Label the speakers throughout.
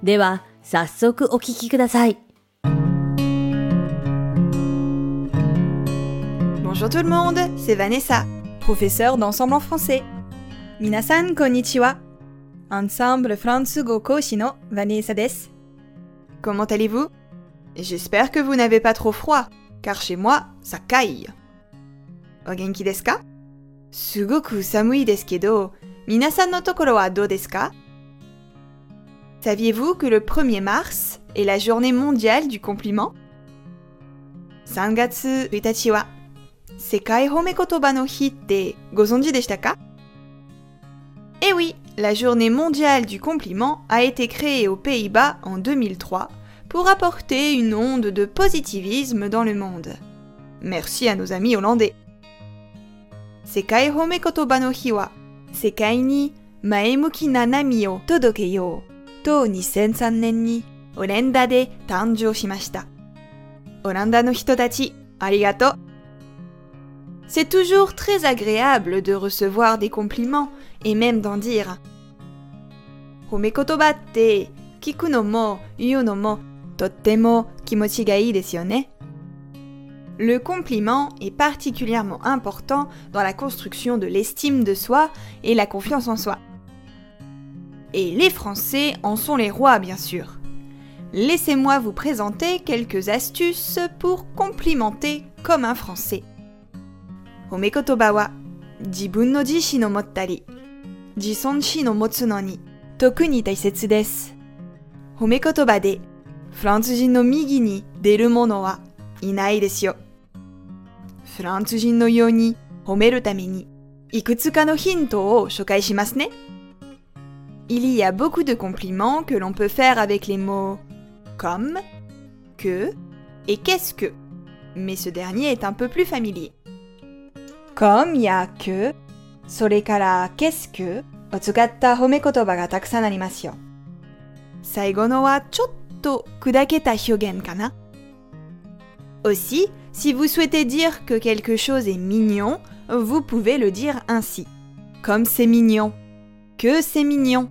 Speaker 1: Bonjour tout le monde, c'est Vanessa, professeure d'ensemble en français. Minasan konnichiwa. Ensemble Fransugo sino no Vanessa des. Comment allez-vous J'espère que vous n'avez pas trop froid, car chez moi, ça caille. Ogenki desu ka Sugoku samui desu kedo, minasan no tokoro wa Saviez-vous que le 1er mars est la journée mondiale du compliment Eh oui, la journée mondiale du compliment a été créée aux Pays-Bas en 2003 pour apporter une onde de positivisme dans le monde. Merci à nos amis hollandais. Sekai Sekai ni Todokeyo. C'est toujours très agréable de recevoir des compliments et même d'en dire. Le compliment est particulièrement important dans la construction de l'estime de soi et la confiance en soi. Et les Français en sont les rois, bien sûr. Laissez-moi vous présenter quelques astuces pour complimenter comme un Français. Omekotoba wa jibun no jishi no mottari, jison shi no motsu no ni toku ni taisetsu desu. Omekotoba de ne. Il y a beaucoup de compliments que l'on peut faire avec les mots comme, que et qu'est-ce que, mais ce dernier est un peu plus familier. Comme il y a que, quest ce que Aussi, si vous souhaitez dire que quelque chose est mignon, vous pouvez le dire ainsi. Comme c'est mignon. Que c'est mignon.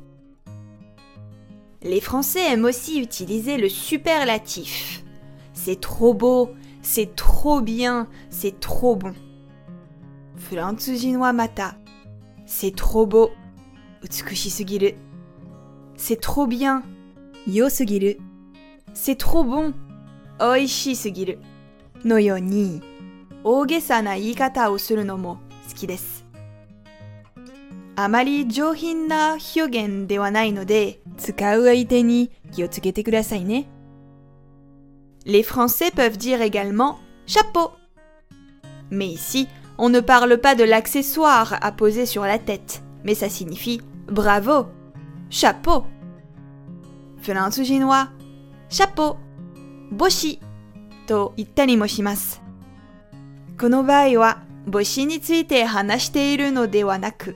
Speaker 1: Les Français aiment aussi utiliser le superlatif. C'est trop beau, c'est trop bien, c'est trop bon. mata. C'est trop beau. C'est trop bien. Yo C'est trop bon. Oishisugiru. sugiru. No yoni. na o suru no mo suki あまり上品な表現ではないので、使う相手に気をつけてくださいね。Les Français peuvent dire également chapeau. Mais ici, on ne parle pas de l'accessoire à poser sur la tête, mais ça signifie bravo, chapeau. Fulansujinois, chapeau, boshi, to ittani mo shimasu. naku.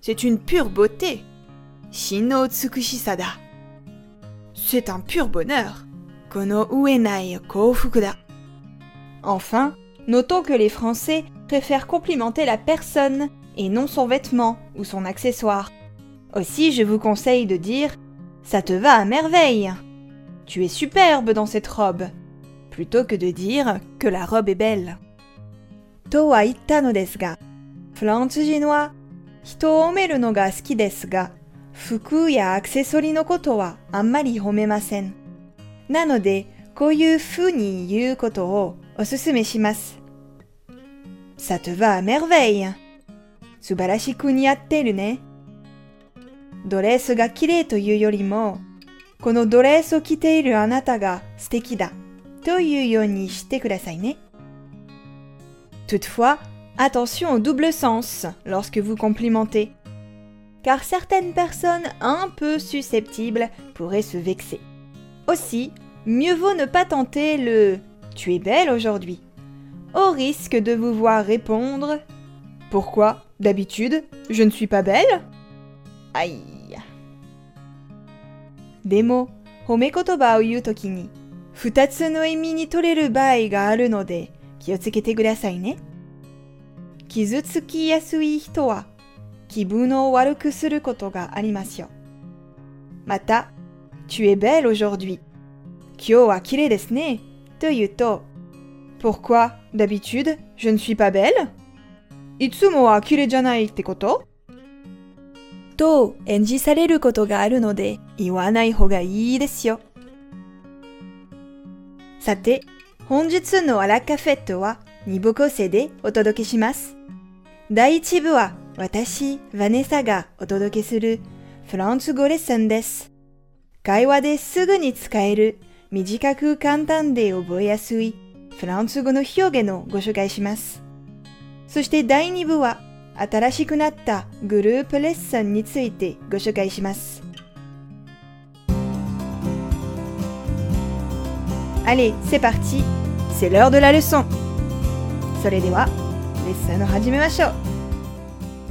Speaker 1: C'est une pure beauté. Shino tsukushisada. C'est un pur bonheur. Kono Enfin, notons que les Français préfèrent complimenter la personne et non son vêtement ou son accessoire. Aussi, je vous conseille de dire Ça te va à merveille Tu es superbe dans cette robe plutôt que de dire que la robe est belle. とは言ったのですが、フランス人は人を褒めるのが好きですが、服やアクセサリーのことはあんまり褒めません。なので、こういう風に言うことをおすすめします。さては e va à m 素晴らしく似合ってるね。ドレスが綺麗というよりも、このドレスを着ているあなたが素敵だというようにしてくださいね。Toutefois, attention au double sens lorsque vous complimentez, car certaines personnes un peu susceptibles pourraient se vexer. Aussi, mieux vaut ne pas tenter le ⁇ tu es belle aujourd'hui ⁇ au risque de vous voir répondre ⁇ Pourquoi D'habitude, je ne suis pas belle ?⁇ Aïe Demo, homekotoba futatsu no emi ni toreru ga 気をつけてくださいね。傷つきやすい人は気分を悪くすることがありますよ。また、Tu es belle aujourd'hui. 今日は綺麗ですね。と言うと、Pourquoi d'habitude je ne suis pas belle? いつもは綺麗じゃないってことと演じされることがあるので言わない方がいいですよ。さて、本日のアラカフェットは2部構成でお届けします。第1部は私、ヴァネサがお届けするフランス語レッスンです。会話ですぐに使える短く簡単で覚えやすいフランス語の表現をご紹介します。そして第2部は新しくなったグループレッスンについてご紹介します。Allez, c'est parti c'est l'heure de la leçon.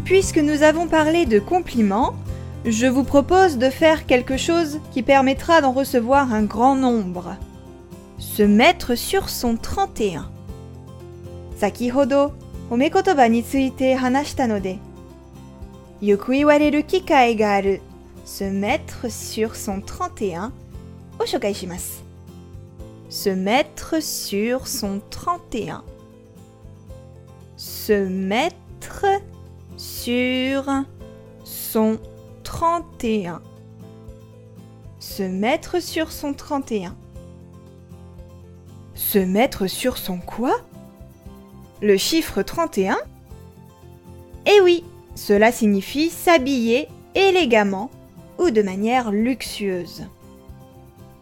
Speaker 1: Puisque nous avons parlé de compliments, je vous propose de faire quelque chose qui permettra d'en recevoir un grand nombre. Se mettre sur son 31. Sakihodo, omekotoba ni tsuite hanashita node. Yoku iwareru Se mettre sur son 31 Oshokai shimasu se mettre sur son 31. Se mettre sur son 31. Se mettre sur son 31. Se mettre sur son quoi Le chiffre 31 Eh oui, cela signifie s'habiller élégamment ou de manière luxueuse.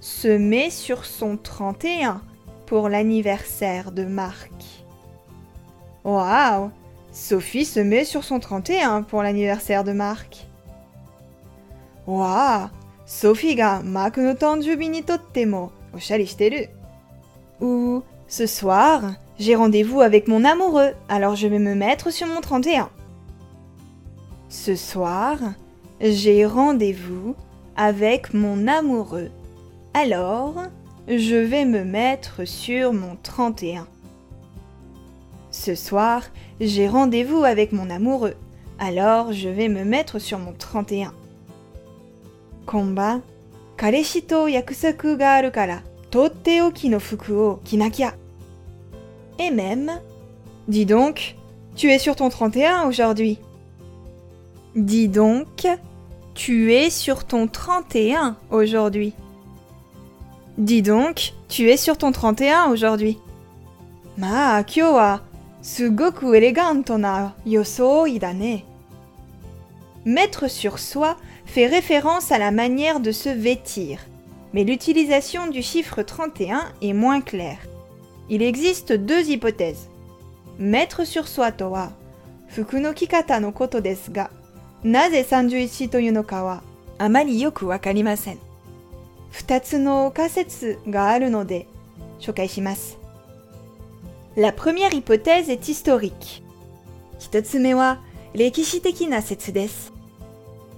Speaker 1: se met sur son 31 pour l'anniversaire de Marc. Waouh Sophie se met sur son 31 pour l'anniversaire de Marc. Waouh Sophie ga Marc no tanjubi ni tottemo Ou ce soir, j'ai rendez-vous avec mon amoureux, alors je vais me mettre sur mon 31. Ce soir, j'ai rendez-vous avec mon amoureux, alors, je vais me mettre sur mon 31. Ce soir, j'ai rendez-vous avec mon amoureux, alors je vais me mettre sur mon 31. Komba, kareshi to yakusoku ga aru kara, totte no fuku o kinakia. Et même, dis donc, tu es sur ton 31 aujourd'hui. Dis donc, tu es sur ton 31 aujourd'hui. Dis donc, tu es sur ton 31 aujourd'hui. Ma, kyo wa sugoku eleganto na yosoi ne. Mettre sur soi fait référence à la manière de se vêtir, mais l'utilisation du chiffre 31 est moins claire. Il existe deux hypothèses. Mettre sur soi Toa. wa fuku no kikata no koto desu ga, naze 31 to yu no wa yoku wakarimasen. 2 première hypothèse est historique.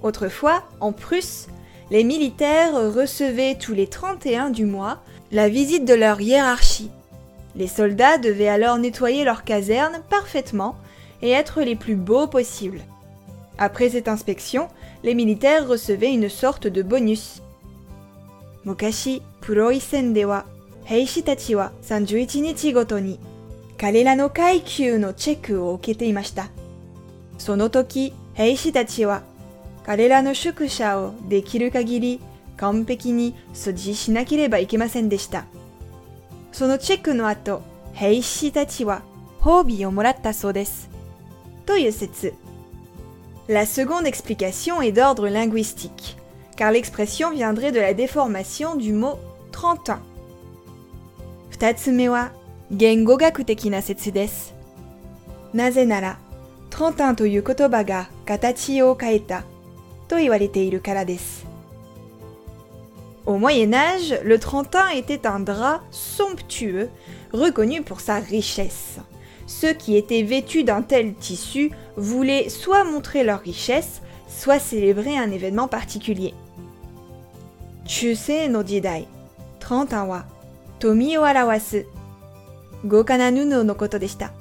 Speaker 1: Autrefois, en Prusse, les militaires recevaient tous les 31 du mois la visite de leur hiérarchie. Les soldats devaient alors nettoyer leur caserne parfaitement et être les plus beaux possibles. Après cette inspection, les militaires recevaient une sorte de bonus, 昔、プロイセンでは、兵士たちは31日ごとに、彼らの階級のチェックを受けていました。その時、兵士たちは、彼らの宿舎をできる限り完璧に掃除しなければいけませんでした。そのチェックの後、兵士たちは褒美をもらったそうです。という説。La seconde explication est d'ordre linguistique. car l'expression viendrait de la déformation du mot 30 Au Au Moyen Âge, le trentin était un drap somptueux, reconnu pour sa richesse. Ceux qui étaient vêtus d'un tel tissu voulaient soit montrer leur richesse, soit célébrer un événement particulier. 中世の時代、トンタンは富を表す豪華な布のことでした。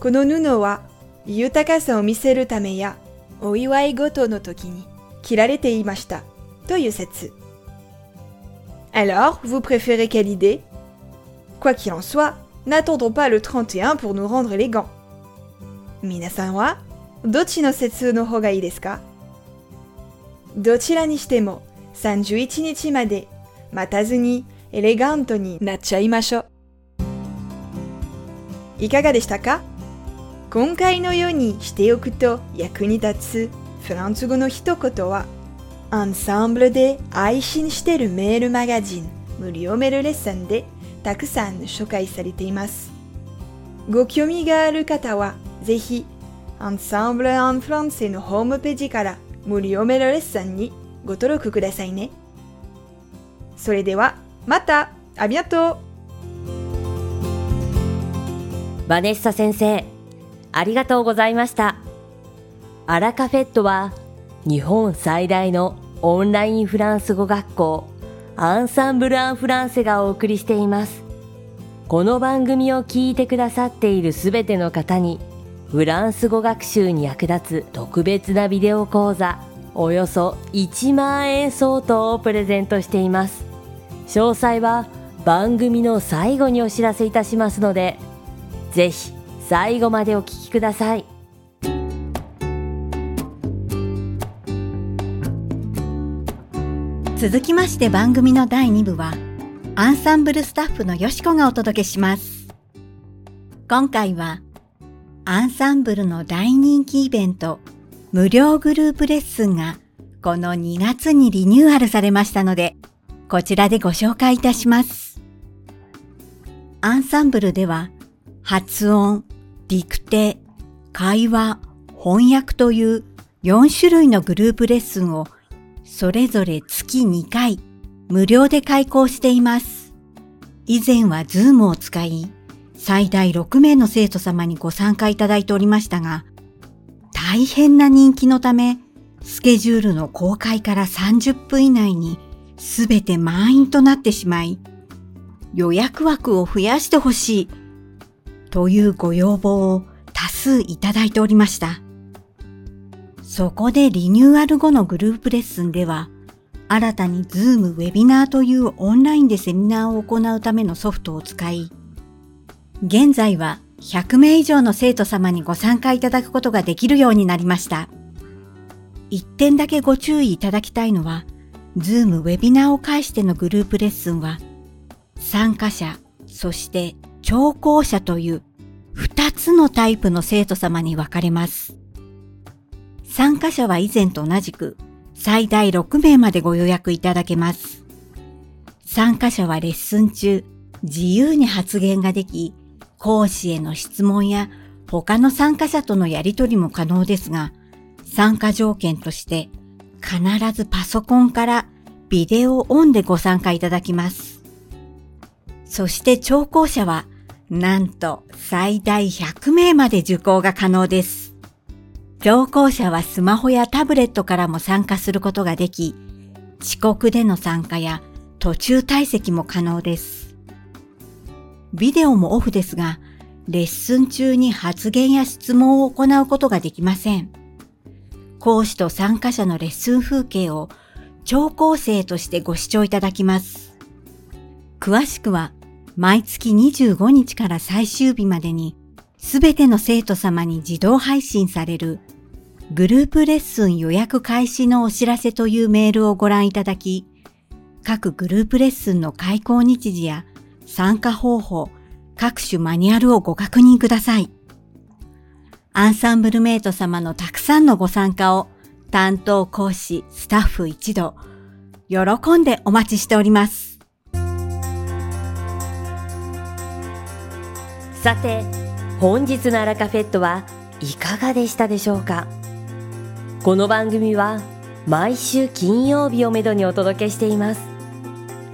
Speaker 1: この布は豊かさを見せるためやお祝い事の時に切られていましたという説。Alors, vous préférez quelle idée Quoi qu'il en soit, n'attendons pas le 31 pour nous rendre élégants. 皆さんはどっちの説の方がいいですかどちらにしても31日まで待たずにエレガントになっちゃいましょう。いかがでしたか今回のようにしておくと役に立つフランス語の一言は、アンサンブルで配信してるメールマガジン無料メールレッスンでたくさん紹介されています。ご興味がある方は、ぜひ、アンサンブル・アン・フランセのホームページから無料メールレッスンにご登録くださいね。それでは、またありがとう
Speaker 2: バネッサ先生、ありがとうございました。アラカフェットは、日本最大のオンラインフランス語学校、アンサンブル・アン・フランセがお送りしています。この番組を聞いてくださっているすべての方に、フランス語学習に役立つ特別なビデオ講座、およそ1万円相当をプレゼントしています詳細は番組の最後にお知らせいたしますのでぜひ最後までお聞きください
Speaker 3: 続きまして番組の第二部はアンサンブルスタッフのよしこがお届けします今回はアンサンブルの大人気イベント無料グループレッスンがこの2月にリニューアルされましたので、こちらでご紹介いたします。アンサンブルでは発音、陸手、会話、翻訳という4種類のグループレッスンをそれぞれ月2回無料で開講しています。以前はズームを使い、最大6名の生徒様にご参加いただいておりましたが、大変な人気のため、スケジュールの公開から30分以内に全て満員となってしまい、予約枠を増やしてほしいというご要望を多数いただいておりました。そこでリニューアル後のグループレッスンでは、新たに Zoom ウェビナーというオンラインでセミナーを行うためのソフトを使い、現在は100名以上の生徒様にご参加いただくことができるようになりました。一点だけご注意いただきたいのは、Zoom ウェビナーを介してのグループレッスンは、参加者、そして聴講者という2つのタイプの生徒様に分かれます。参加者は以前と同じく最大6名までご予約いただけます。参加者はレッスン中、自由に発言ができ、講師への質問や他の参加者とのやりとりも可能ですが、参加条件として必ずパソコンからビデオオンでご参加いただきます。そして聴講者はなんと最大100名まで受講が可能です。聴講者はスマホやタブレットからも参加することができ、遅刻での参加や途中退席も可能です。ビデオもオフですが、レッスン中に発言や質問を行うことができません。講師と参加者のレッスン風景を聴講生としてご視聴いただきます。詳しくは毎月25日から最終日までにすべての生徒様に自動配信されるグループレッスン予約開始のお知らせというメールをご覧いただき、各グループレッスンの開講日時や参加方法、各種マニュアルをご確認ください。アンサンブルメイト様のたくさんのご参加を担当講師、スタッフ一同、喜んでお待ちしております。
Speaker 2: さて、本日のアラカフェットはいかがでしたでしょうかこの番組は毎週金曜日をめどにお届けしています。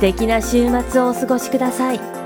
Speaker 2: 素敵な週末をお過ごしください。